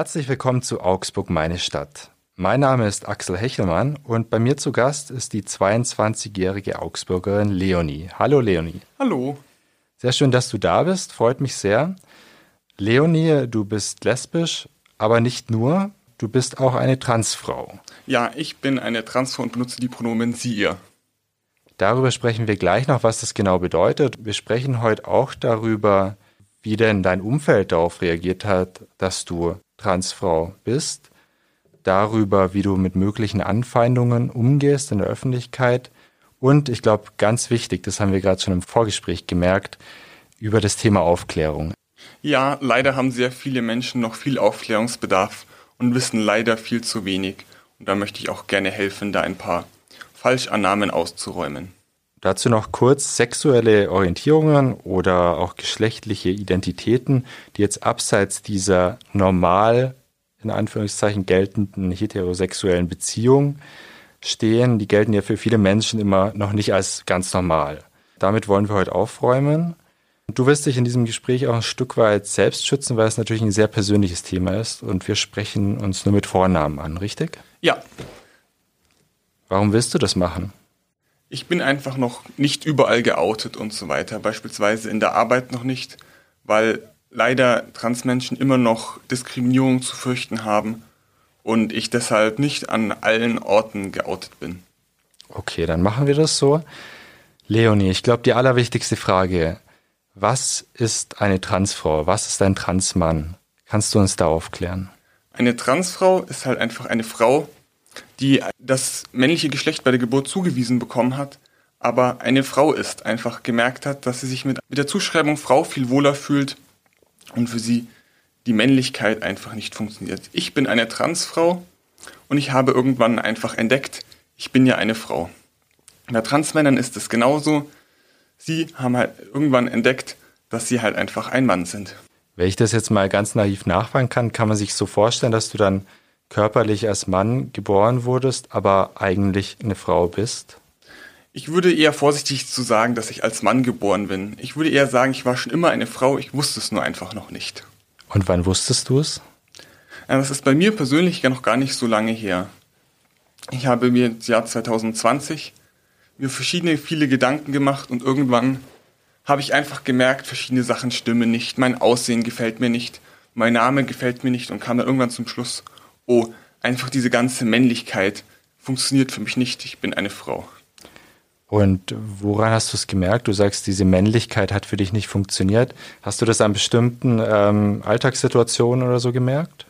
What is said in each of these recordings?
Herzlich willkommen zu Augsburg, meine Stadt. Mein Name ist Axel Hechelmann und bei mir zu Gast ist die 22-jährige Augsburgerin Leonie. Hallo Leonie. Hallo. Sehr schön, dass du da bist, freut mich sehr. Leonie, du bist lesbisch, aber nicht nur, du bist auch eine Transfrau. Ja, ich bin eine Transfrau und benutze die Pronomen sie, ihr. Darüber sprechen wir gleich noch, was das genau bedeutet. Wir sprechen heute auch darüber, wie denn dein Umfeld darauf reagiert hat, dass du Transfrau bist, darüber, wie du mit möglichen Anfeindungen umgehst in der Öffentlichkeit und ich glaube, ganz wichtig, das haben wir gerade schon im Vorgespräch gemerkt, über das Thema Aufklärung. Ja, leider haben sehr viele Menschen noch viel Aufklärungsbedarf und wissen leider viel zu wenig. Und da möchte ich auch gerne helfen, da ein paar Falschannahmen auszuräumen. Dazu noch kurz sexuelle Orientierungen oder auch geschlechtliche Identitäten, die jetzt abseits dieser normal in Anführungszeichen geltenden heterosexuellen Beziehung stehen, die gelten ja für viele Menschen immer noch nicht als ganz normal. Damit wollen wir heute aufräumen. Du wirst dich in diesem Gespräch auch ein Stück weit selbst schützen, weil es natürlich ein sehr persönliches Thema ist und wir sprechen uns nur mit Vornamen an, richtig? Ja. Warum willst du das machen? Ich bin einfach noch nicht überall geoutet und so weiter, beispielsweise in der Arbeit noch nicht, weil leider Transmenschen immer noch Diskriminierung zu fürchten haben und ich deshalb nicht an allen Orten geoutet bin. Okay, dann machen wir das so. Leonie, ich glaube, die allerwichtigste Frage, was ist eine Transfrau? Was ist ein Transmann? Kannst du uns da aufklären? Eine Transfrau ist halt einfach eine Frau, die das männliche Geschlecht bei der Geburt zugewiesen bekommen hat, aber eine Frau ist, einfach gemerkt hat, dass sie sich mit, mit der Zuschreibung Frau viel wohler fühlt und für sie die Männlichkeit einfach nicht funktioniert. Ich bin eine Transfrau und ich habe irgendwann einfach entdeckt, ich bin ja eine Frau. Bei Transmännern ist es genauso. Sie haben halt irgendwann entdeckt, dass sie halt einfach ein Mann sind. Wenn ich das jetzt mal ganz naiv nachfragen kann, kann man sich so vorstellen, dass du dann körperlich als Mann geboren wurdest, aber eigentlich eine Frau bist? Ich würde eher vorsichtig zu sagen, dass ich als Mann geboren bin. Ich würde eher sagen, ich war schon immer eine Frau, ich wusste es nur einfach noch nicht. Und wann wusstest du es? Das ist bei mir persönlich noch gar nicht so lange her. Ich habe mir im Jahr 2020 mir verschiedene, viele Gedanken gemacht und irgendwann habe ich einfach gemerkt, verschiedene Sachen stimmen nicht, mein Aussehen gefällt mir nicht, mein Name gefällt mir nicht und kam dann irgendwann zum Schluss, oh, einfach diese ganze Männlichkeit funktioniert für mich nicht, ich bin eine Frau. Und woran hast du es gemerkt? Du sagst, diese Männlichkeit hat für dich nicht funktioniert. Hast du das an bestimmten ähm, Alltagssituationen oder so gemerkt?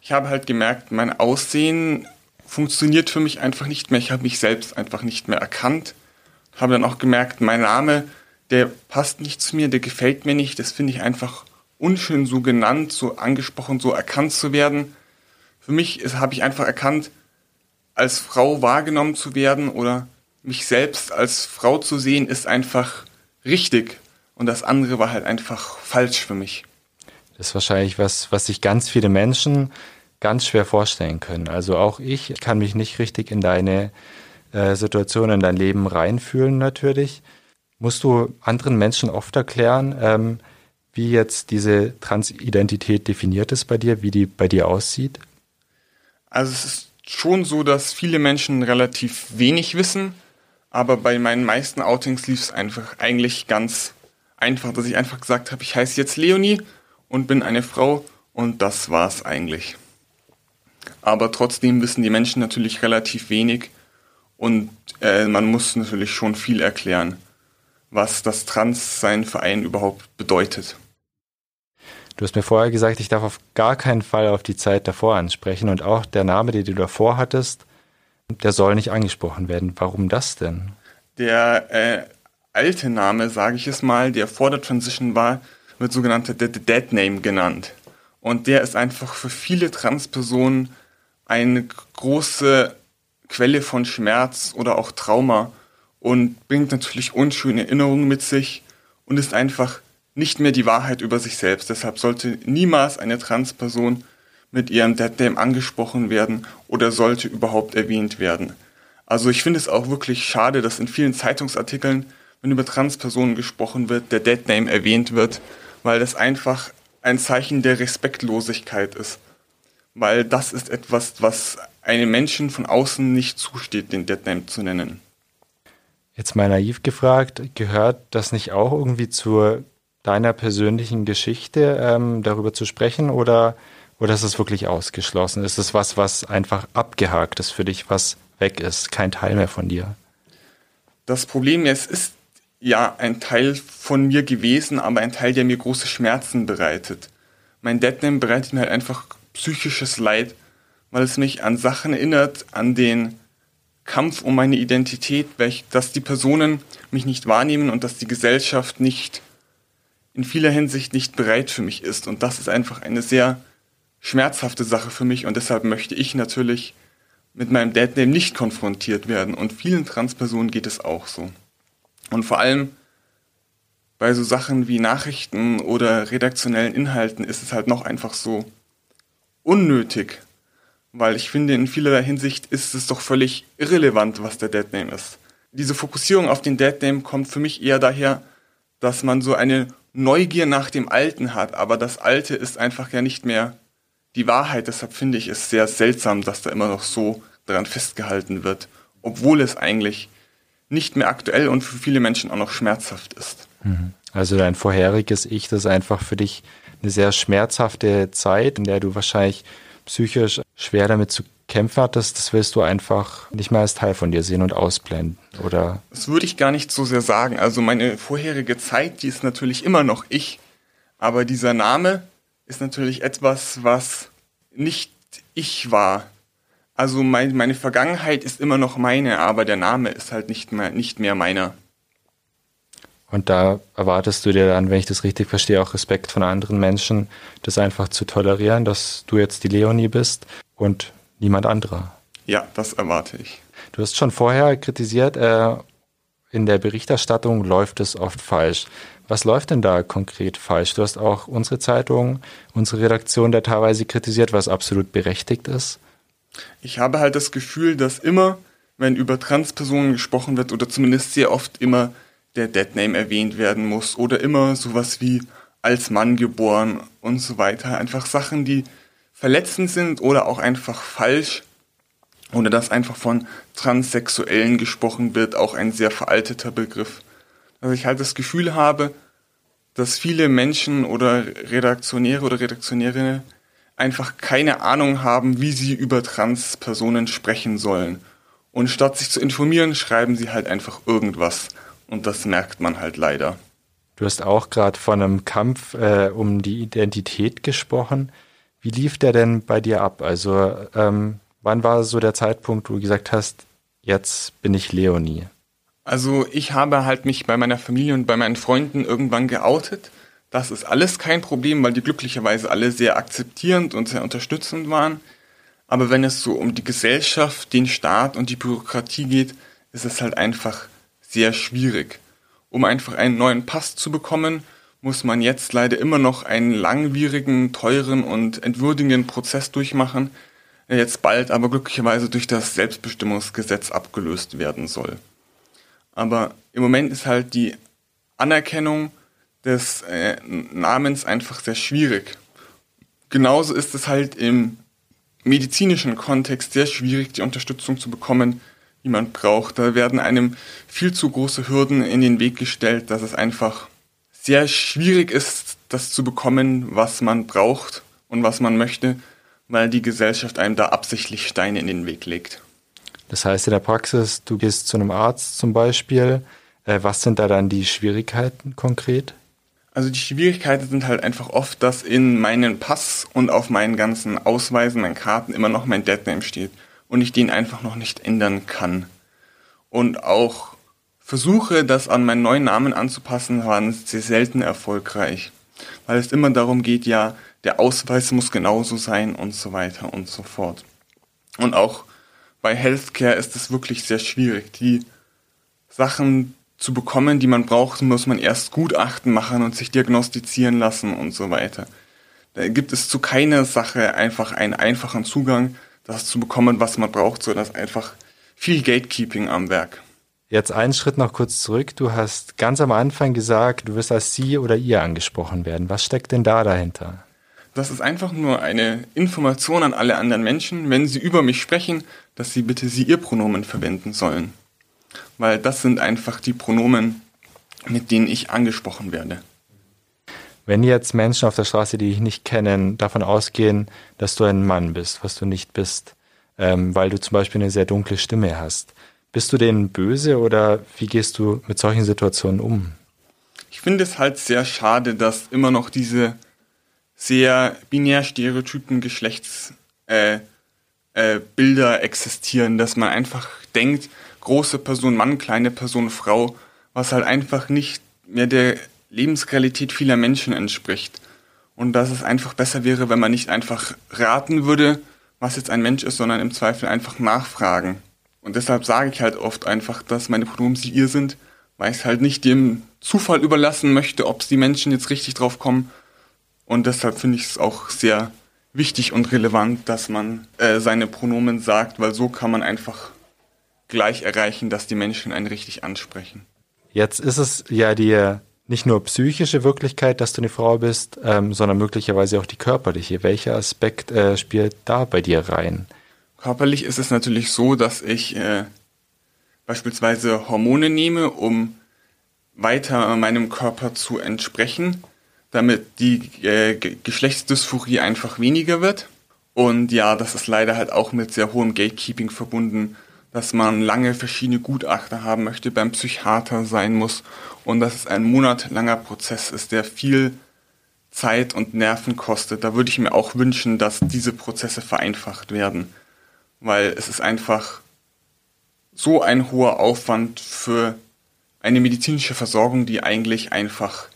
Ich habe halt gemerkt, mein Aussehen funktioniert für mich einfach nicht mehr. Ich habe mich selbst einfach nicht mehr erkannt. Habe dann auch gemerkt, mein Name, der passt nicht zu mir, der gefällt mir nicht. Das finde ich einfach unschön, so genannt, so angesprochen, so erkannt zu werden für mich habe ich einfach erkannt, als Frau wahrgenommen zu werden oder mich selbst als Frau zu sehen, ist einfach richtig. Und das andere war halt einfach falsch für mich. Das ist wahrscheinlich was, was sich ganz viele Menschen ganz schwer vorstellen können. Also auch ich kann mich nicht richtig in deine äh, Situation, in dein Leben reinfühlen natürlich. Musst du anderen Menschen oft erklären, ähm, wie jetzt diese Transidentität definiert ist bei dir, wie die bei dir aussieht? Also es ist schon so, dass viele Menschen relativ wenig wissen, aber bei meinen meisten Outings lief es einfach eigentlich ganz einfach, dass ich einfach gesagt habe, ich heiße jetzt Leonie und bin eine Frau und das war's eigentlich. Aber trotzdem wissen die Menschen natürlich relativ wenig und äh, man muss natürlich schon viel erklären, was das Transsein für einen überhaupt bedeutet. Du hast mir vorher gesagt, ich darf auf gar keinen Fall auf die Zeit davor ansprechen und auch der Name, den du davor hattest, der soll nicht angesprochen werden. Warum das denn? Der äh, alte Name, sage ich es mal, der vor der Transition war, wird sogenannter Dead Name genannt. Und der ist einfach für viele Transpersonen eine große Quelle von Schmerz oder auch Trauma und bringt natürlich unschöne Erinnerungen mit sich und ist einfach nicht mehr die Wahrheit über sich selbst. Deshalb sollte niemals eine Transperson mit ihrem Deadname angesprochen werden oder sollte überhaupt erwähnt werden. Also ich finde es auch wirklich schade, dass in vielen Zeitungsartikeln, wenn über Transpersonen gesprochen wird, der Deadname erwähnt wird, weil das einfach ein Zeichen der Respektlosigkeit ist. weil das ist etwas, was einem Menschen von außen nicht zusteht, den Deadname zu nennen. Jetzt mal naiv gefragt, gehört das nicht auch irgendwie zu deiner persönlichen Geschichte, ähm, darüber zu sprechen oder, oder ist es wirklich ausgeschlossen? Ist es was, was einfach abgehakt ist für dich, was weg ist, kein Teil mehr von dir? Das Problem ist, es ist ja ein Teil von mir gewesen, aber ein Teil, der mir große Schmerzen bereitet. Mein Deadname bereitet mir halt einfach psychisches Leid, weil es mich an Sachen erinnert, an den Kampf um meine Identität, welch, dass die Personen mich nicht wahrnehmen und dass die Gesellschaft nicht in vieler Hinsicht nicht bereit für mich ist. Und das ist einfach eine sehr schmerzhafte Sache für mich und deshalb möchte ich natürlich mit meinem Deadname nicht konfrontiert werden. Und vielen Transpersonen geht es auch so. Und vor allem bei so Sachen wie Nachrichten oder redaktionellen Inhalten ist es halt noch einfach so unnötig, weil ich finde, in vielerlei Hinsicht ist es doch völlig irrelevant, was der Deadname ist. Diese Fokussierung auf den Deadname kommt für mich eher daher, dass man so eine Neugier nach dem Alten hat, aber das Alte ist einfach ja nicht mehr die Wahrheit. Deshalb finde ich es sehr seltsam, dass da immer noch so daran festgehalten wird, obwohl es eigentlich nicht mehr aktuell und für viele Menschen auch noch schmerzhaft ist. Mhm. Also dein vorheriges Ich, das ist einfach für dich eine sehr schmerzhafte Zeit, in der du wahrscheinlich psychisch schwer damit zu kämpfen hattest, das willst du einfach nicht mehr als Teil von dir sehen und ausblenden, oder? Das würde ich gar nicht so sehr sagen. Also meine vorherige Zeit, die ist natürlich immer noch ich, aber dieser Name ist natürlich etwas, was nicht ich war. Also mein, meine Vergangenheit ist immer noch meine, aber der Name ist halt nicht mehr, nicht mehr meiner. Und da erwartest du dir dann, wenn ich das richtig verstehe, auch Respekt von anderen Menschen, das einfach zu tolerieren, dass du jetzt die Leonie bist und niemand anderer. Ja, das erwarte ich. Du hast schon vorher kritisiert, äh, in der Berichterstattung läuft es oft falsch. Was läuft denn da konkret falsch? Du hast auch unsere Zeitung, unsere Redaktion da teilweise kritisiert, was absolut berechtigt ist. Ich habe halt das Gefühl, dass immer, wenn über Transpersonen gesprochen wird, oder zumindest sehr oft immer der Deadname erwähnt werden muss, oder immer sowas wie als Mann geboren und so weiter. Einfach Sachen, die verletzend sind oder auch einfach falsch. Oder dass einfach von Transsexuellen gesprochen wird, auch ein sehr veralteter Begriff. Also ich halt das Gefühl habe, dass viele Menschen oder Redaktionäre oder Redaktionärinnen einfach keine Ahnung haben, wie sie über Transpersonen sprechen sollen. Und statt sich zu informieren, schreiben sie halt einfach irgendwas. Und das merkt man halt leider. Du hast auch gerade von einem Kampf äh, um die Identität gesprochen. Wie lief der denn bei dir ab? Also ähm, wann war so der Zeitpunkt, wo du gesagt hast, jetzt bin ich Leonie? Also ich habe halt mich bei meiner Familie und bei meinen Freunden irgendwann geoutet das ist alles kein Problem, weil die glücklicherweise alle sehr akzeptierend und sehr unterstützend waren. Aber wenn es so um die Gesellschaft, den Staat und die Bürokratie geht, ist es halt einfach sehr schwierig. Um einfach einen neuen Pass zu bekommen, muss man jetzt leider immer noch einen langwierigen, teuren und entwürdigenden Prozess durchmachen, der jetzt bald aber glücklicherweise durch das Selbstbestimmungsgesetz abgelöst werden soll. Aber im Moment ist halt die Anerkennung des äh, Namens einfach sehr schwierig. Genauso ist es halt im medizinischen Kontext sehr schwierig, die Unterstützung zu bekommen, die man braucht. Da werden einem viel zu große Hürden in den Weg gestellt, dass es einfach sehr schwierig ist, das zu bekommen, was man braucht und was man möchte, weil die Gesellschaft einem da absichtlich Steine in den Weg legt. Das heißt in der Praxis, du gehst zu einem Arzt zum Beispiel. Äh, was sind da dann die Schwierigkeiten konkret? Also die Schwierigkeiten sind halt einfach oft, dass in meinem Pass und auf meinen ganzen Ausweisen, meinen Karten immer noch mein Deadname steht und ich den einfach noch nicht ändern kann. Und auch Versuche, das an meinen neuen Namen anzupassen, waren sehr selten erfolgreich, weil es immer darum geht, ja, der Ausweis muss genauso sein und so weiter und so fort. Und auch bei Healthcare ist es wirklich sehr schwierig. Die Sachen, zu bekommen, die man braucht, muss man erst Gutachten machen und sich diagnostizieren lassen und so weiter. Da gibt es zu keiner Sache einfach einen einfachen Zugang, das zu bekommen, was man braucht, sondern einfach viel Gatekeeping am Werk. Jetzt einen Schritt noch kurz zurück. Du hast ganz am Anfang gesagt, du wirst als Sie oder ihr angesprochen werden. Was steckt denn da dahinter? Das ist einfach nur eine Information an alle anderen Menschen, wenn sie über mich sprechen, dass sie bitte sie ihr Pronomen verwenden sollen. Weil das sind einfach die Pronomen, mit denen ich angesprochen werde. Wenn jetzt Menschen auf der Straße, die dich nicht kennen, davon ausgehen, dass du ein Mann bist, was du nicht bist, ähm, weil du zum Beispiel eine sehr dunkle Stimme hast, bist du denen böse oder wie gehst du mit solchen Situationen um? Ich finde es halt sehr schade, dass immer noch diese sehr binär stereotypen Geschlechtsbilder äh, äh, existieren, dass man einfach denkt, große Person Mann, kleine Person Frau, was halt einfach nicht mehr der Lebensrealität vieler Menschen entspricht. Und dass es einfach besser wäre, wenn man nicht einfach raten würde, was jetzt ein Mensch ist, sondern im Zweifel einfach nachfragen. Und deshalb sage ich halt oft einfach, dass meine Pronomen sie ihr sind, weil ich es halt nicht dem Zufall überlassen möchte, ob die Menschen jetzt richtig drauf kommen, und deshalb finde ich es auch sehr wichtig und relevant, dass man äh, seine Pronomen sagt, weil so kann man einfach gleich erreichen, dass die Menschen einen richtig ansprechen. Jetzt ist es ja die nicht nur psychische Wirklichkeit, dass du eine Frau bist, ähm, sondern möglicherweise auch die körperliche. Welcher Aspekt äh, spielt da bei dir rein? Körperlich ist es natürlich so, dass ich äh, beispielsweise Hormone nehme, um weiter meinem Körper zu entsprechen damit die äh, Geschlechtsdysphorie einfach weniger wird. Und ja, das ist leider halt auch mit sehr hohem Gatekeeping verbunden, dass man lange verschiedene Gutachter haben möchte, beim Psychiater sein muss und dass es ein monatelanger Prozess ist, der viel Zeit und Nerven kostet. Da würde ich mir auch wünschen, dass diese Prozesse vereinfacht werden, weil es ist einfach so ein hoher Aufwand für eine medizinische Versorgung, die eigentlich einfach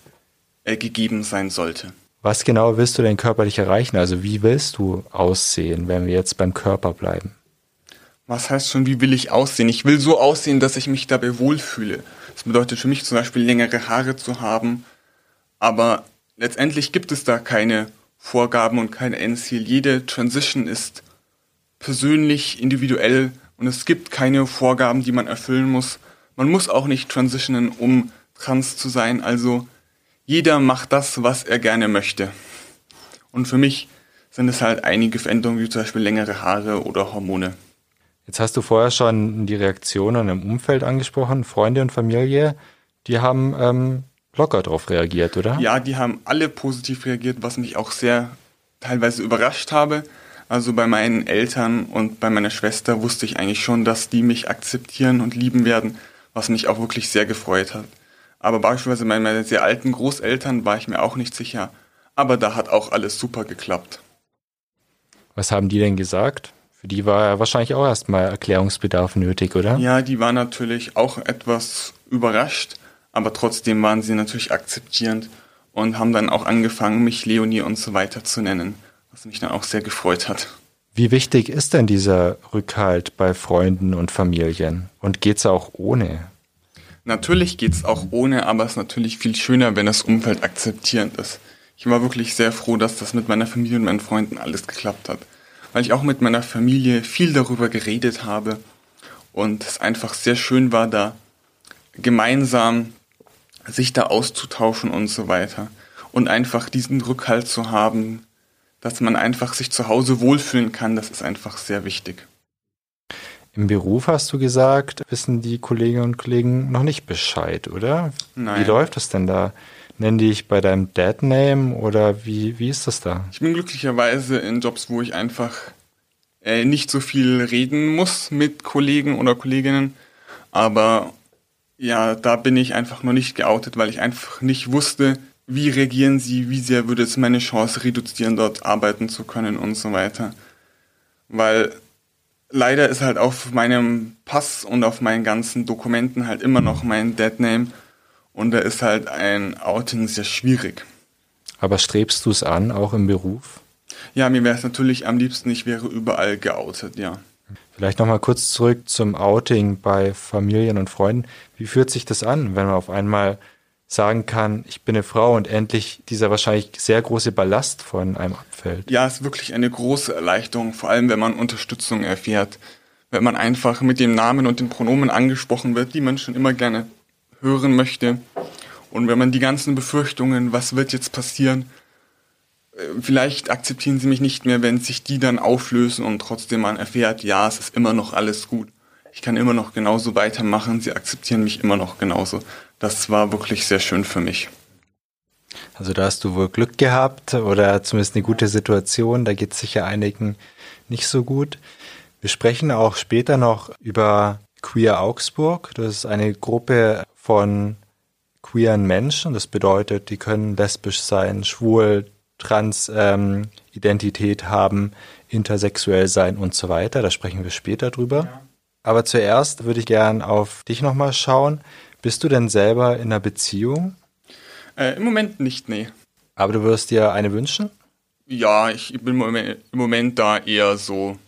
äh, gegeben sein sollte. Was genau willst du denn körperlich erreichen? Also wie willst du aussehen, wenn wir jetzt beim Körper bleiben? Was heißt schon, wie will ich aussehen? Ich will so aussehen, dass ich mich dabei wohlfühle. Das bedeutet für mich zum Beispiel längere Haare zu haben, aber letztendlich gibt es da keine Vorgaben und kein Endziel. Jede Transition ist persönlich, individuell und es gibt keine Vorgaben, die man erfüllen muss. Man muss auch nicht transitionen, um trans zu sein. Also jeder macht das, was er gerne möchte. Und für mich sind es halt einige Veränderungen, wie zum Beispiel längere Haare oder Hormone. Jetzt hast du vorher schon die Reaktionen im Umfeld angesprochen, Freunde und Familie, die haben ähm, locker darauf reagiert, oder? Ja, die haben alle positiv reagiert, was mich auch sehr teilweise überrascht habe. Also bei meinen Eltern und bei meiner Schwester wusste ich eigentlich schon, dass die mich akzeptieren und lieben werden, was mich auch wirklich sehr gefreut hat. Aber beispielsweise bei meinen sehr alten Großeltern war ich mir auch nicht sicher. Aber da hat auch alles super geklappt. Was haben die denn gesagt? Für die war ja wahrscheinlich auch erstmal Erklärungsbedarf nötig, oder? Ja, die waren natürlich auch etwas überrascht, aber trotzdem waren sie natürlich akzeptierend und haben dann auch angefangen, mich Leonie und so weiter zu nennen, was mich dann auch sehr gefreut hat. Wie wichtig ist denn dieser Rückhalt bei Freunden und Familien? Und geht's auch ohne? Natürlich geht's auch ohne, aber es ist natürlich viel schöner, wenn das Umfeld akzeptierend ist. Ich war wirklich sehr froh, dass das mit meiner Familie und meinen Freunden alles geklappt hat. Weil ich auch mit meiner Familie viel darüber geredet habe und es einfach sehr schön war, da gemeinsam sich da auszutauschen und so weiter. Und einfach diesen Rückhalt zu haben, dass man einfach sich zu Hause wohlfühlen kann, das ist einfach sehr wichtig. Im Beruf hast du gesagt, wissen die Kolleginnen und Kollegen noch nicht Bescheid, oder? Nein. Wie läuft das denn da? Nennen die dich bei deinem Dad-Name oder wie, wie ist das da? Ich bin glücklicherweise in Jobs, wo ich einfach äh, nicht so viel reden muss mit Kollegen oder Kolleginnen. Aber ja, da bin ich einfach noch nicht geoutet, weil ich einfach nicht wusste, wie reagieren sie, wie sehr würde es meine Chance reduzieren, dort arbeiten zu können und so weiter. Weil leider ist halt auf meinem Pass und auf meinen ganzen Dokumenten halt immer noch mein Deadname und da ist halt ein Outing sehr schwierig. Aber strebst du es an, auch im Beruf? Ja, mir wäre es natürlich am liebsten, ich wäre überall geoutet, ja. Vielleicht nochmal kurz zurück zum Outing bei Familien und Freunden. Wie fühlt sich das an, wenn man auf einmal sagen kann, ich bin eine Frau und endlich dieser wahrscheinlich sehr große Ballast von einem abfällt. Ja, es ist wirklich eine große Erleichterung, vor allem wenn man Unterstützung erfährt. Wenn man einfach mit dem Namen und den Pronomen angesprochen wird, die man schon immer gerne hören möchte. Und wenn man die ganzen Befürchtungen, was wird jetzt passieren, vielleicht akzeptieren sie mich nicht mehr, wenn sich die dann auflösen und trotzdem man erfährt, ja, es ist immer noch alles gut. Ich kann immer noch genauso weitermachen, sie akzeptieren mich immer noch genauso. Das war wirklich sehr schön für mich. Also da hast du wohl Glück gehabt oder zumindest eine gute Situation. Da geht es sicher einigen nicht so gut. Wir sprechen auch später noch über Queer Augsburg. Das ist eine Gruppe von queeren Menschen. Das bedeutet, die können lesbisch sein, schwul, trans ähm, Identität haben, intersexuell sein und so weiter. Da sprechen wir später drüber. Ja. Aber zuerst würde ich gern auf dich nochmal schauen. Bist du denn selber in einer Beziehung? Äh, Im Moment nicht, nee. Aber du wirst dir eine wünschen? Ja, ich bin im Moment da eher so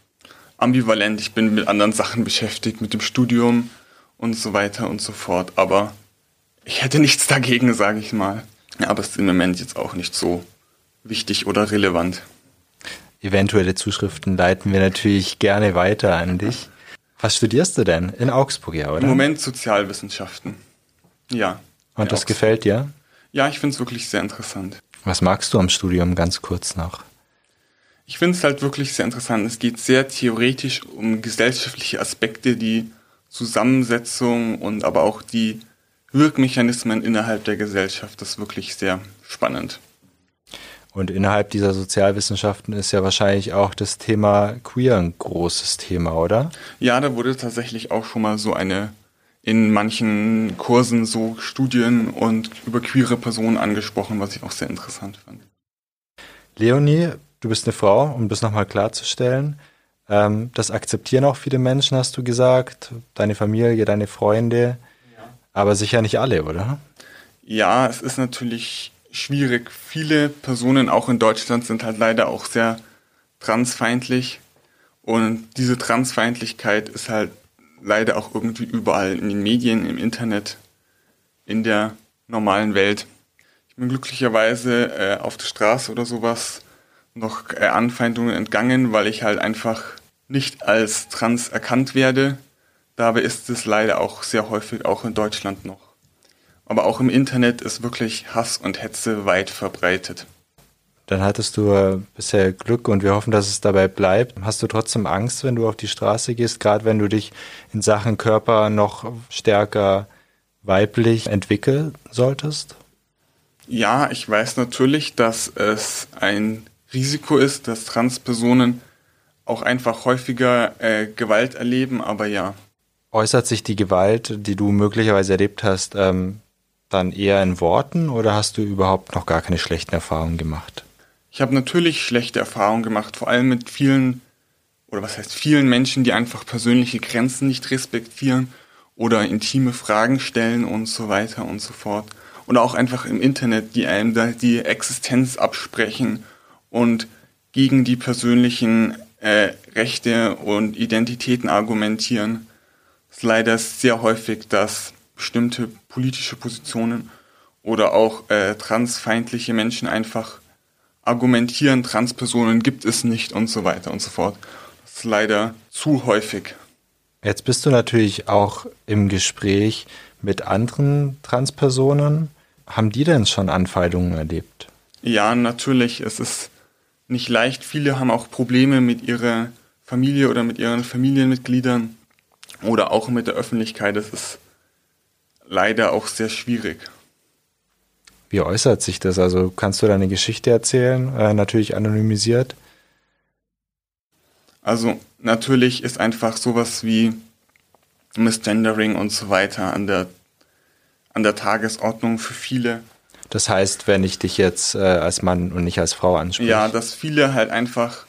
ambivalent. Ich bin mit anderen Sachen beschäftigt, mit dem Studium und so weiter und so fort. Aber ich hätte nichts dagegen, sage ich mal. Aber es ist im Moment jetzt auch nicht so wichtig oder relevant. Eventuelle Zuschriften leiten wir natürlich gerne weiter an dich. Was studierst du denn? In Augsburg, ja, oder? Im Moment Sozialwissenschaften. Ja. Und das Augsburg. gefällt dir? Ja, ich finde es wirklich sehr interessant. Was magst du am Studium ganz kurz noch? Ich finde es halt wirklich sehr interessant. Es geht sehr theoretisch um gesellschaftliche Aspekte, die Zusammensetzung und aber auch die Wirkmechanismen innerhalb der Gesellschaft. Das ist wirklich sehr spannend. Und innerhalb dieser Sozialwissenschaften ist ja wahrscheinlich auch das Thema Queer ein großes Thema, oder? Ja, da wurde tatsächlich auch schon mal so eine in manchen Kursen so Studien und über queere Personen angesprochen, was ich auch sehr interessant fand. Leonie, du bist eine Frau, um das nochmal klarzustellen. Ähm, das akzeptieren auch viele Menschen, hast du gesagt. Deine Familie, deine Freunde. Ja. Aber sicher nicht alle, oder? Ja, es ist natürlich schwierig. Viele Personen, auch in Deutschland, sind halt leider auch sehr transfeindlich. Und diese Transfeindlichkeit ist halt leider auch irgendwie überall in den Medien, im Internet, in der normalen Welt. Ich bin glücklicherweise äh, auf der Straße oder sowas noch äh, Anfeindungen entgangen, weil ich halt einfach nicht als trans erkannt werde. Dabei ist es leider auch sehr häufig auch in Deutschland noch. Aber auch im Internet ist wirklich Hass und Hetze weit verbreitet. Dann hattest du äh, bisher Glück und wir hoffen, dass es dabei bleibt. Hast du trotzdem Angst, wenn du auf die Straße gehst, gerade wenn du dich in Sachen Körper noch stärker weiblich entwickeln solltest? Ja, ich weiß natürlich, dass es ein Risiko ist, dass Transpersonen auch einfach häufiger äh, Gewalt erleben, aber ja. Äußert sich die Gewalt, die du möglicherweise erlebt hast, ähm, dann eher in Worten oder hast du überhaupt noch gar keine schlechten Erfahrungen gemacht? Ich habe natürlich schlechte Erfahrungen gemacht, vor allem mit vielen, oder was heißt vielen Menschen, die einfach persönliche Grenzen nicht respektieren oder intime Fragen stellen und so weiter und so fort. Und auch einfach im Internet, die einem da die Existenz absprechen und gegen die persönlichen äh, Rechte und Identitäten argumentieren. Es ist leider sehr häufig, dass bestimmte politische Positionen oder auch äh, transfeindliche Menschen einfach argumentieren, Transpersonen gibt es nicht und so weiter und so fort. Das ist leider zu häufig. Jetzt bist du natürlich auch im Gespräch mit anderen Transpersonen. Haben die denn schon Anfeindungen erlebt? Ja, natürlich. Es ist nicht leicht. Viele haben auch Probleme mit ihrer Familie oder mit ihren Familienmitgliedern oder auch mit der Öffentlichkeit. Es ist leider auch sehr schwierig. Wie äußert sich das? Also kannst du deine Geschichte erzählen, äh, natürlich anonymisiert? Also natürlich ist einfach sowas wie Misgendering und so weiter an der, an der Tagesordnung für viele. Das heißt, wenn ich dich jetzt äh, als Mann und nicht als Frau anspreche? Ja, dass viele halt einfach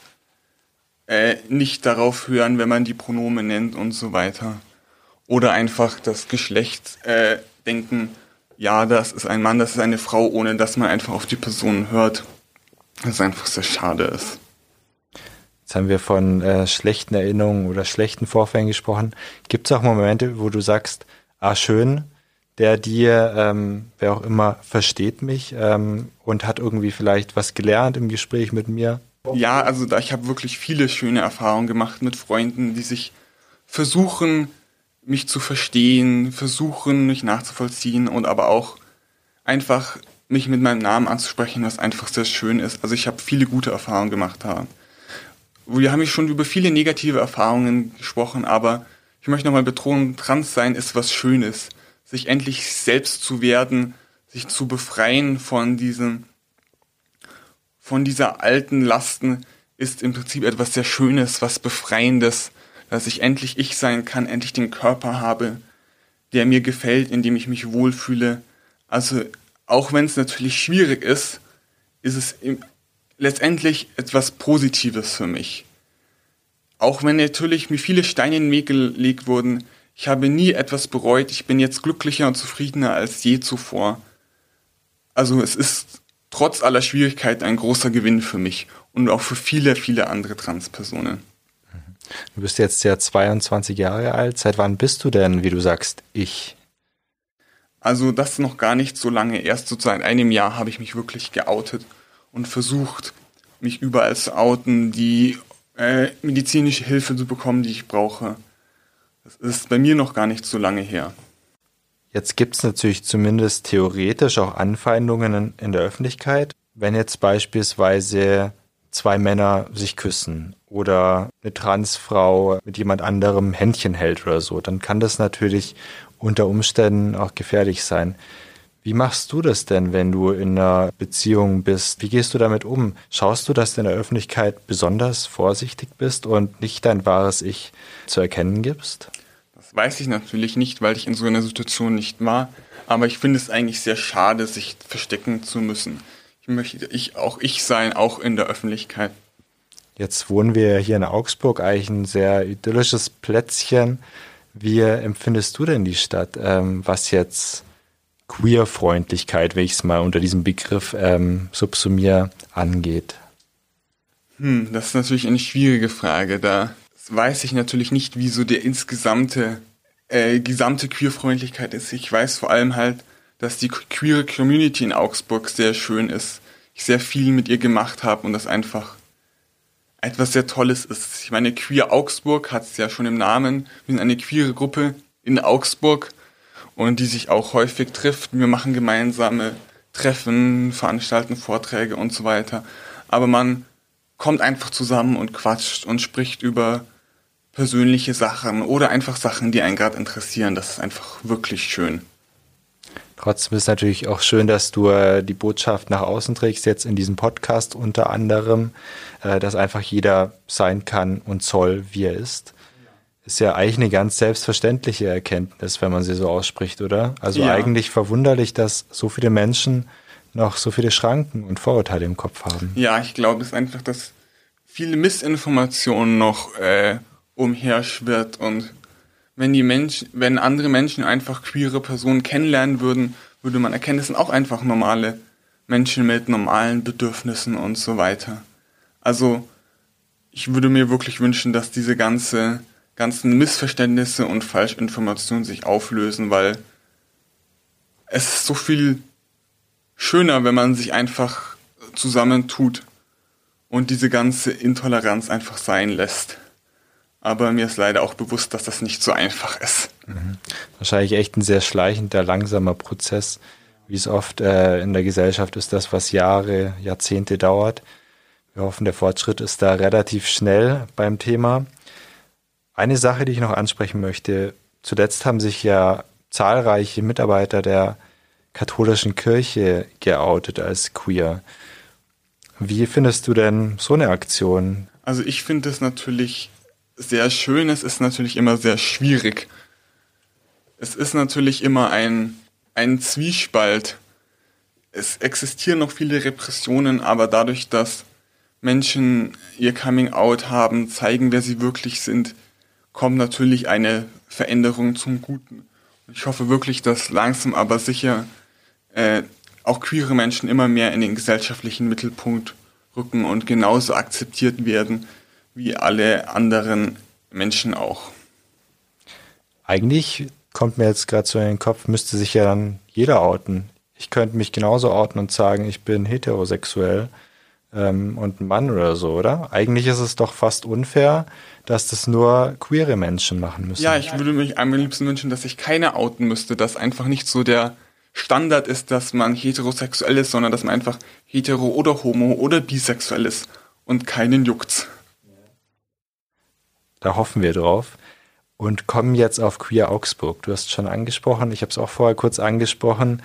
äh, nicht darauf hören, wenn man die Pronomen nennt und so weiter. Oder einfach das Geschlecht äh, denken, ja, das ist ein Mann, das ist eine Frau, ohne dass man einfach auf die Person hört. Das einfach sehr schade ist. Jetzt haben wir von äh, schlechten Erinnerungen oder schlechten Vorfällen gesprochen. Gibt es auch Momente, wo du sagst, ah schön, der dir, ähm, wer auch immer, versteht mich ähm, und hat irgendwie vielleicht was gelernt im Gespräch mit mir? Ja, also da ich habe wirklich viele schöne Erfahrungen gemacht mit Freunden, die sich versuchen, mich zu verstehen, versuchen, mich nachzuvollziehen und aber auch einfach mich mit meinem Namen anzusprechen, was einfach sehr schön ist. Also ich habe viele gute Erfahrungen gemacht da. Wir haben schon über viele negative Erfahrungen gesprochen, aber ich möchte nochmal betonen, trans sein ist was Schönes. Sich endlich selbst zu werden, sich zu befreien von diesem, von dieser alten Lasten ist im Prinzip etwas sehr Schönes, was Befreiendes, dass ich endlich ich sein kann, endlich den Körper habe, der mir gefällt, in dem ich mich wohlfühle. Also auch wenn es natürlich schwierig ist, ist es letztendlich etwas Positives für mich. Auch wenn natürlich mir viele Steine in den Weg gelegt wurden, ich habe nie etwas bereut, ich bin jetzt glücklicher und zufriedener als je zuvor. Also es ist trotz aller Schwierigkeiten ein großer Gewinn für mich und auch für viele, viele andere Transpersonen. Du bist jetzt ja 22 Jahre alt. Seit wann bist du denn, wie du sagst, ich? Also das ist noch gar nicht so lange. Erst so seit einem Jahr habe ich mich wirklich geoutet und versucht, mich überall zu outen, die äh, medizinische Hilfe zu bekommen, die ich brauche. Das ist bei mir noch gar nicht so lange her. Jetzt gibt es natürlich zumindest theoretisch auch Anfeindungen in der Öffentlichkeit. Wenn jetzt beispielsweise zwei Männer sich küssen oder eine Transfrau mit jemand anderem Händchen hält oder so, dann kann das natürlich unter Umständen auch gefährlich sein. Wie machst du das denn, wenn du in einer Beziehung bist? Wie gehst du damit um? Schaust du, dass du in der Öffentlichkeit besonders vorsichtig bist und nicht dein wahres Ich zu erkennen gibst? Das weiß ich natürlich nicht, weil ich in so einer Situation nicht war. Aber ich finde es eigentlich sehr schade, sich verstecken zu müssen. Ich möchte ich auch ich sein, auch in der Öffentlichkeit. Jetzt wohnen wir hier in Augsburg, eigentlich ein sehr idyllisches Plätzchen. Wie empfindest du denn die Stadt, ähm, was jetzt Queerfreundlichkeit, wenn ich es mal unter diesem Begriff ähm, subsumiere, angeht? Hm, das ist natürlich eine schwierige Frage. Da weiß ich natürlich nicht, wie so der insgesamte äh, gesamte Queerfreundlichkeit ist. Ich weiß vor allem halt, dass die queere Community in Augsburg sehr schön ist. Ich sehr viel mit ihr gemacht habe und das einfach etwas sehr Tolles ist. Ich meine, Queer Augsburg hat es ja schon im Namen. Wir sind eine queere Gruppe in Augsburg und die sich auch häufig trifft. Wir machen gemeinsame Treffen, veranstalten Vorträge und so weiter. Aber man kommt einfach zusammen und quatscht und spricht über persönliche Sachen oder einfach Sachen, die einen gerade interessieren. Das ist einfach wirklich schön. Trotzdem ist es natürlich auch schön, dass du äh, die Botschaft nach außen trägst, jetzt in diesem Podcast unter anderem, äh, dass einfach jeder sein kann und soll, wie er ist. Ist ja eigentlich eine ganz selbstverständliche Erkenntnis, wenn man sie so ausspricht, oder? Also ja. eigentlich verwunderlich, dass so viele Menschen noch so viele Schranken und Vorurteile im Kopf haben. Ja, ich glaube es ist einfach, dass viele Missinformationen noch äh, umherschwirrt und wenn die Menschen, wenn andere Menschen einfach queere Personen kennenlernen würden, würde man erkennen, es sind auch einfach normale Menschen mit normalen Bedürfnissen und so weiter. Also ich würde mir wirklich wünschen, dass diese ganze, ganzen Missverständnisse und Falschinformationen sich auflösen, weil es ist so viel schöner, wenn man sich einfach zusammentut und diese ganze Intoleranz einfach sein lässt aber mir ist leider auch bewusst, dass das nicht so einfach ist. Mhm. Wahrscheinlich echt ein sehr schleichender, langsamer Prozess, wie es oft äh, in der Gesellschaft ist, das, was Jahre, Jahrzehnte dauert. Wir hoffen, der Fortschritt ist da relativ schnell beim Thema. Eine Sache, die ich noch ansprechen möchte, zuletzt haben sich ja zahlreiche Mitarbeiter der katholischen Kirche geoutet als queer. Wie findest du denn so eine Aktion? Also ich finde es natürlich sehr schön ist, ist natürlich immer sehr schwierig. Es ist natürlich immer ein, ein Zwiespalt. Es existieren noch viele Repressionen, aber dadurch, dass Menschen ihr Coming Out haben, zeigen, wer sie wirklich sind, kommt natürlich eine Veränderung zum Guten. Ich hoffe wirklich, dass langsam aber sicher äh, auch queere Menschen immer mehr in den gesellschaftlichen Mittelpunkt rücken und genauso akzeptiert werden, wie alle anderen Menschen auch. Eigentlich kommt mir jetzt gerade so in den Kopf, müsste sich ja dann jeder outen. Ich könnte mich genauso outen und sagen, ich bin heterosexuell ähm, und ein Mann oder so, oder? Eigentlich ist es doch fast unfair, dass das nur queere Menschen machen müssen. Ja, ich würde mich am liebsten wünschen, dass sich keiner outen müsste, dass einfach nicht so der Standard ist, dass man heterosexuell ist, sondern dass man einfach hetero oder homo oder bisexuell ist und keinen juckt's. Da hoffen wir drauf und kommen jetzt auf Queer Augsburg. Du hast schon angesprochen, ich habe es auch vorher kurz angesprochen.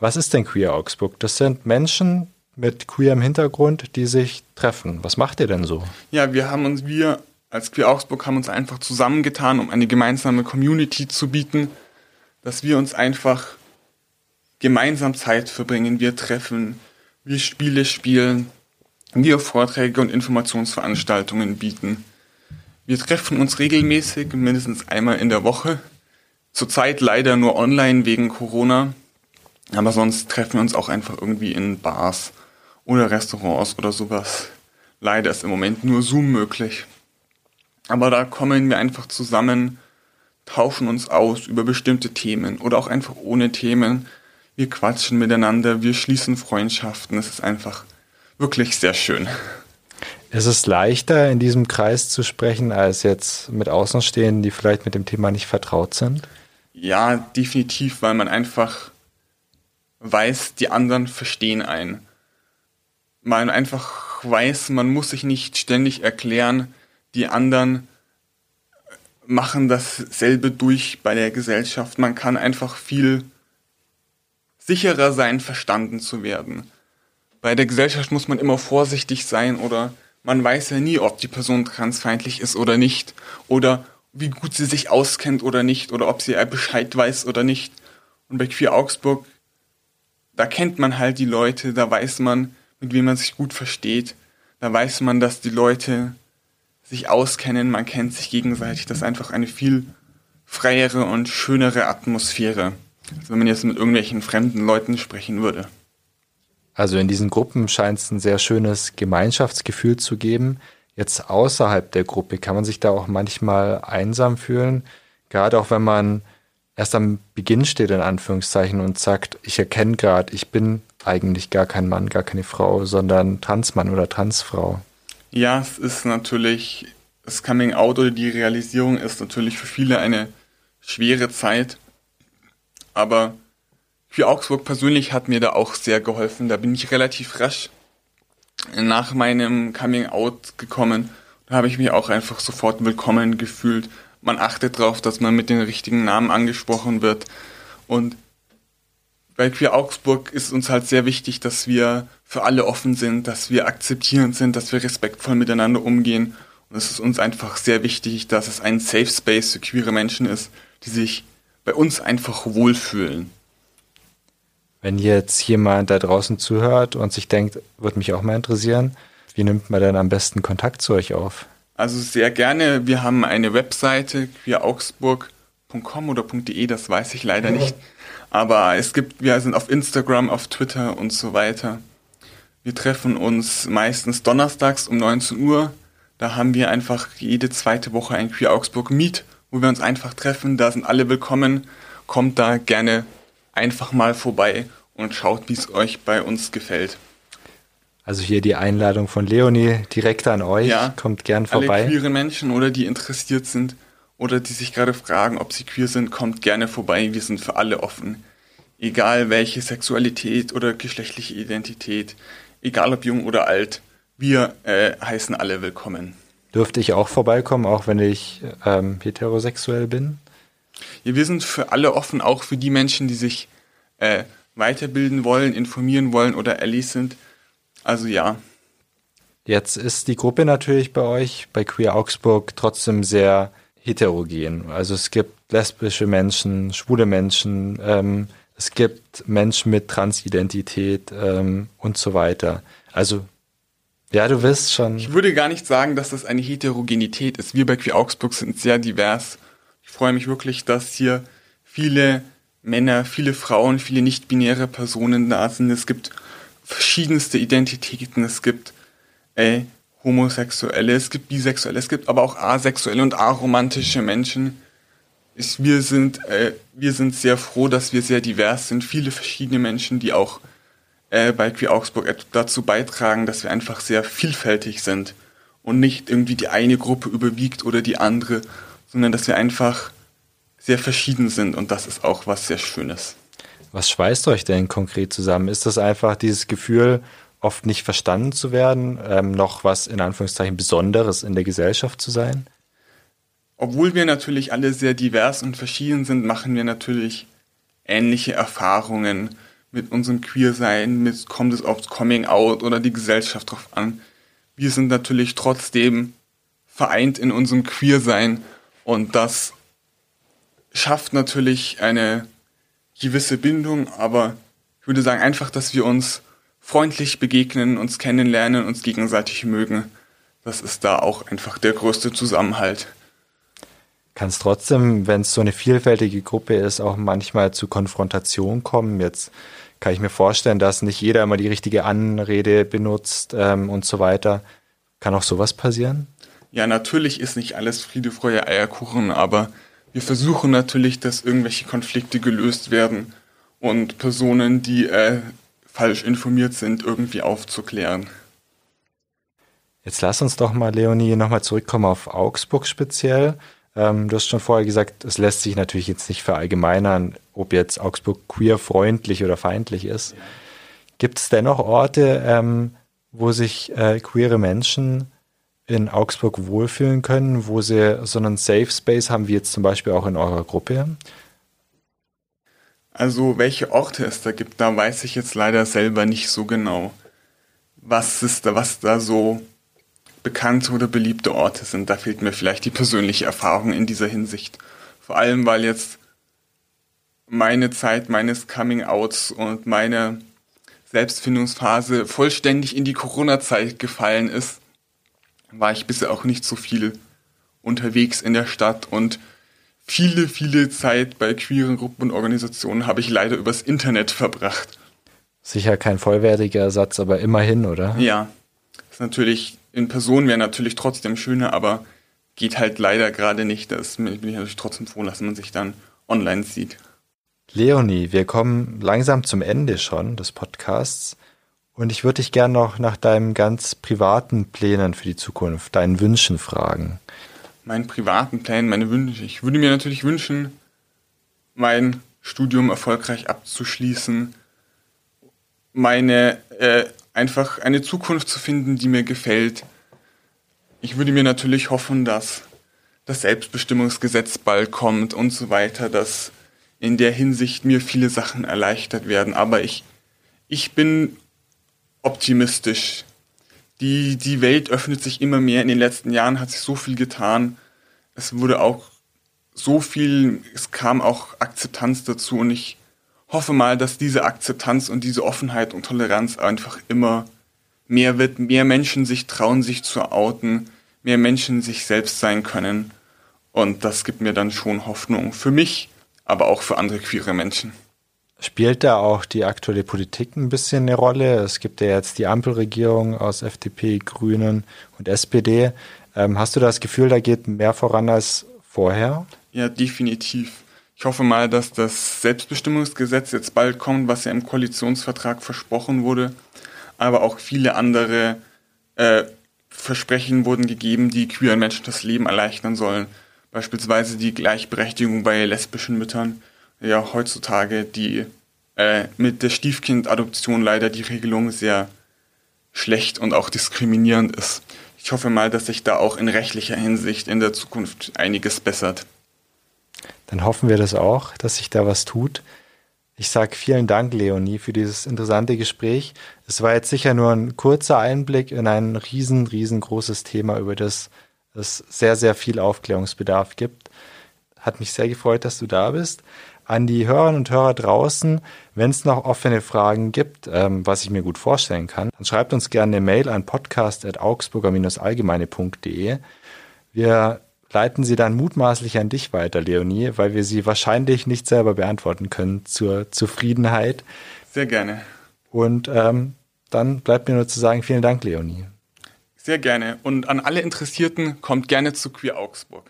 Was ist denn Queer Augsburg? Das sind Menschen mit queerem Hintergrund, die sich treffen. Was macht ihr denn so? Ja, wir haben uns, wir als Queer Augsburg haben uns einfach zusammengetan, um eine gemeinsame Community zu bieten, dass wir uns einfach gemeinsam Zeit verbringen, wir treffen, wir Spiele spielen, wir Vorträge und Informationsveranstaltungen bieten. Wir treffen uns regelmäßig, mindestens einmal in der Woche. Zurzeit leider nur online wegen Corona. Aber sonst treffen wir uns auch einfach irgendwie in Bars oder Restaurants oder sowas. Leider ist im Moment nur Zoom möglich. Aber da kommen wir einfach zusammen, tauschen uns aus über bestimmte Themen oder auch einfach ohne Themen. Wir quatschen miteinander, wir schließen Freundschaften. Es ist einfach wirklich sehr schön. Ist es leichter, in diesem Kreis zu sprechen, als jetzt mit Außenstehenden, die vielleicht mit dem Thema nicht vertraut sind? Ja, definitiv, weil man einfach weiß, die anderen verstehen einen. Man einfach weiß, man muss sich nicht ständig erklären, die anderen machen dasselbe durch bei der Gesellschaft. Man kann einfach viel sicherer sein, verstanden zu werden. Bei der Gesellschaft muss man immer vorsichtig sein oder man weiß ja nie, ob die Person transfeindlich ist oder nicht oder wie gut sie sich auskennt oder nicht oder ob sie Bescheid weiß oder nicht. Und bei Queer Augsburg, da kennt man halt die Leute, da weiß man, mit wem man sich gut versteht, da weiß man, dass die Leute sich auskennen, man kennt sich gegenseitig, das ist einfach eine viel freiere und schönere Atmosphäre, als wenn man jetzt mit irgendwelchen fremden Leuten sprechen würde. Also in diesen Gruppen scheint es ein sehr schönes Gemeinschaftsgefühl zu geben. Jetzt außerhalb der Gruppe kann man sich da auch manchmal einsam fühlen, gerade auch wenn man erst am Beginn steht in Anführungszeichen und sagt, ich erkenne gerade, ich bin eigentlich gar kein Mann, gar keine Frau, sondern Transmann oder Transfrau. Ja, es ist natürlich, das Coming Out oder die Realisierung ist natürlich für viele eine schwere Zeit, aber für Augsburg persönlich hat mir da auch sehr geholfen. Da bin ich relativ rasch nach meinem Coming Out gekommen. Da habe ich mich auch einfach sofort willkommen gefühlt. Man achtet darauf, dass man mit den richtigen Namen angesprochen wird. Und bei Queer Augsburg ist uns halt sehr wichtig, dass wir für alle offen sind, dass wir akzeptierend sind, dass wir respektvoll miteinander umgehen. Und es ist uns einfach sehr wichtig, dass es ein Safe Space für queere Menschen ist, die sich bei uns einfach wohlfühlen. Wenn jetzt jemand da draußen zuhört und sich denkt, würde mich auch mal interessieren, wie nimmt man denn am besten Kontakt zu euch auf? Also sehr gerne. Wir haben eine Webseite, queeraugsburg.com oder .de, das weiß ich leider nicht. Aber es gibt, wir sind auf Instagram, auf Twitter und so weiter. Wir treffen uns meistens donnerstags um 19 Uhr. Da haben wir einfach jede zweite Woche ein Queer Augsburg Meet, wo wir uns einfach treffen. Da sind alle willkommen. Kommt da gerne einfach mal vorbei und schaut, wie es euch bei uns gefällt. Also hier die Einladung von Leonie direkt an euch. Ja, kommt gern vorbei. Alle queere Menschen oder die interessiert sind oder die sich gerade fragen, ob sie queer sind, kommt gerne vorbei. Wir sind für alle offen. Egal welche Sexualität oder geschlechtliche Identität, egal ob jung oder alt, wir äh, heißen alle willkommen. Dürfte ich auch vorbeikommen, auch wenn ich ähm, heterosexuell bin? Ja, wir sind für alle offen, auch für die Menschen, die sich äh, weiterbilden wollen, informieren wollen oder Allies sind. Also ja. Jetzt ist die Gruppe natürlich bei euch, bei Queer Augsburg, trotzdem sehr heterogen. Also es gibt lesbische Menschen, schwule Menschen, ähm, es gibt Menschen mit Transidentität ähm, und so weiter. Also ja, du wirst schon. Ich würde gar nicht sagen, dass das eine Heterogenität ist. Wir bei Queer Augsburg sind sehr divers ich freue mich wirklich, dass hier viele Männer, viele Frauen, viele nicht-binäre Personen da sind. Es gibt verschiedenste Identitäten. Es gibt äh, Homosexuelle, es gibt Bisexuelle, es gibt aber auch asexuelle und aromantische Menschen. Ich, wir, sind, äh, wir sind sehr froh, dass wir sehr divers sind. Viele verschiedene Menschen, die auch äh, bei Queer Augsburg dazu beitragen, dass wir einfach sehr vielfältig sind und nicht irgendwie die eine Gruppe überwiegt oder die andere sondern dass wir einfach sehr verschieden sind und das ist auch was sehr Schönes. Was schweißt euch denn konkret zusammen? Ist das einfach dieses Gefühl, oft nicht verstanden zu werden, ähm, noch was in Anführungszeichen Besonderes in der Gesellschaft zu sein? Obwohl wir natürlich alle sehr divers und verschieden sind, machen wir natürlich ähnliche Erfahrungen mit unserem Queersein, mit kommt es aufs Coming Out oder die Gesellschaft drauf an. Wir sind natürlich trotzdem vereint in unserem Queersein und das schafft natürlich eine gewisse Bindung, aber ich würde sagen einfach, dass wir uns freundlich begegnen, uns kennenlernen, uns gegenseitig mögen. Das ist da auch einfach der größte Zusammenhalt. Kann es trotzdem, wenn es so eine vielfältige Gruppe ist, auch manchmal zu Konfrontation kommen? Jetzt kann ich mir vorstellen, dass nicht jeder immer die richtige Anrede benutzt ähm, und so weiter. Kann auch sowas passieren? Ja, natürlich ist nicht alles Friede, Freude, Eierkuchen, aber wir versuchen natürlich, dass irgendwelche Konflikte gelöst werden und Personen, die äh, falsch informiert sind, irgendwie aufzuklären. Jetzt lass uns doch mal, Leonie, nochmal zurückkommen auf Augsburg speziell. Ähm, du hast schon vorher gesagt, es lässt sich natürlich jetzt nicht verallgemeinern, ob jetzt Augsburg queer-freundlich oder feindlich ist. Ja. Gibt es dennoch Orte, ähm, wo sich äh, queere Menschen in Augsburg wohlfühlen können, wo sie so einen Safe Space haben, wie jetzt zum Beispiel auch in eurer Gruppe? Also welche Orte es da gibt, da weiß ich jetzt leider selber nicht so genau. Was ist da, was da so bekannte oder beliebte Orte sind. Da fehlt mir vielleicht die persönliche Erfahrung in dieser Hinsicht. Vor allem, weil jetzt meine Zeit meines Coming-Outs und meine Selbstfindungsphase vollständig in die Corona-Zeit gefallen ist, war ich bisher auch nicht so viel unterwegs in der Stadt und viele, viele Zeit bei queeren Gruppen und Organisationen habe ich leider übers Internet verbracht. Sicher kein vollwertiger Ersatz, aber immerhin, oder? Ja. Ist natürlich in Person wäre natürlich trotzdem schöner, aber geht halt leider gerade nicht. Das bin ich natürlich trotzdem froh, dass man sich dann online sieht. Leonie, wir kommen langsam zum Ende schon des Podcasts. Und ich würde dich gerne noch nach deinen ganz privaten Plänen für die Zukunft, deinen Wünschen fragen. Meinen privaten Plänen, meine Wünsche. Ich würde mir natürlich wünschen, mein Studium erfolgreich abzuschließen, meine äh, einfach eine Zukunft zu finden, die mir gefällt. Ich würde mir natürlich hoffen, dass das Selbstbestimmungsgesetz bald kommt und so weiter, dass in der Hinsicht mir viele Sachen erleichtert werden. Aber ich, ich bin optimistisch. Die, die Welt öffnet sich immer mehr. In den letzten Jahren hat sich so viel getan. Es wurde auch so viel, es kam auch Akzeptanz dazu und ich hoffe mal, dass diese Akzeptanz und diese Offenheit und Toleranz einfach immer mehr wird, mehr Menschen sich trauen, sich zu outen, mehr Menschen sich selbst sein können. Und das gibt mir dann schon Hoffnung für mich, aber auch für andere queere Menschen. Spielt da auch die aktuelle Politik ein bisschen eine Rolle? Es gibt ja jetzt die Ampelregierung aus FDP, Grünen und SPD. Ähm, hast du das Gefühl, da geht mehr voran als vorher? Ja, definitiv. Ich hoffe mal, dass das Selbstbestimmungsgesetz jetzt bald kommt, was ja im Koalitionsvertrag versprochen wurde. Aber auch viele andere äh, Versprechen wurden gegeben, die queeren Menschen das Leben erleichtern sollen. Beispielsweise die Gleichberechtigung bei lesbischen Müttern. Ja, heutzutage die äh, mit der Stiefkindadoption leider die Regelung sehr schlecht und auch diskriminierend ist. Ich hoffe mal, dass sich da auch in rechtlicher Hinsicht in der Zukunft einiges bessert dann hoffen wir das auch, dass sich da was tut. Ich sage vielen Dank, Leonie, für dieses interessante Gespräch. Es war jetzt sicher nur ein kurzer Einblick in ein riesen, riesengroßes Thema, über das es sehr, sehr viel Aufklärungsbedarf gibt. Hat mich sehr gefreut, dass du da bist. An die Hörerinnen und Hörer draußen, wenn es noch offene Fragen gibt, ähm, was ich mir gut vorstellen kann, dann schreibt uns gerne eine Mail an podcast.augsburger-allgemeine.de. Wir leiten sie dann mutmaßlich an dich weiter, Leonie, weil wir sie wahrscheinlich nicht selber beantworten können zur Zufriedenheit. Sehr gerne. Und ähm, dann bleibt mir nur zu sagen, vielen Dank, Leonie. Sehr gerne. Und an alle Interessierten, kommt gerne zu Queer Augsburg.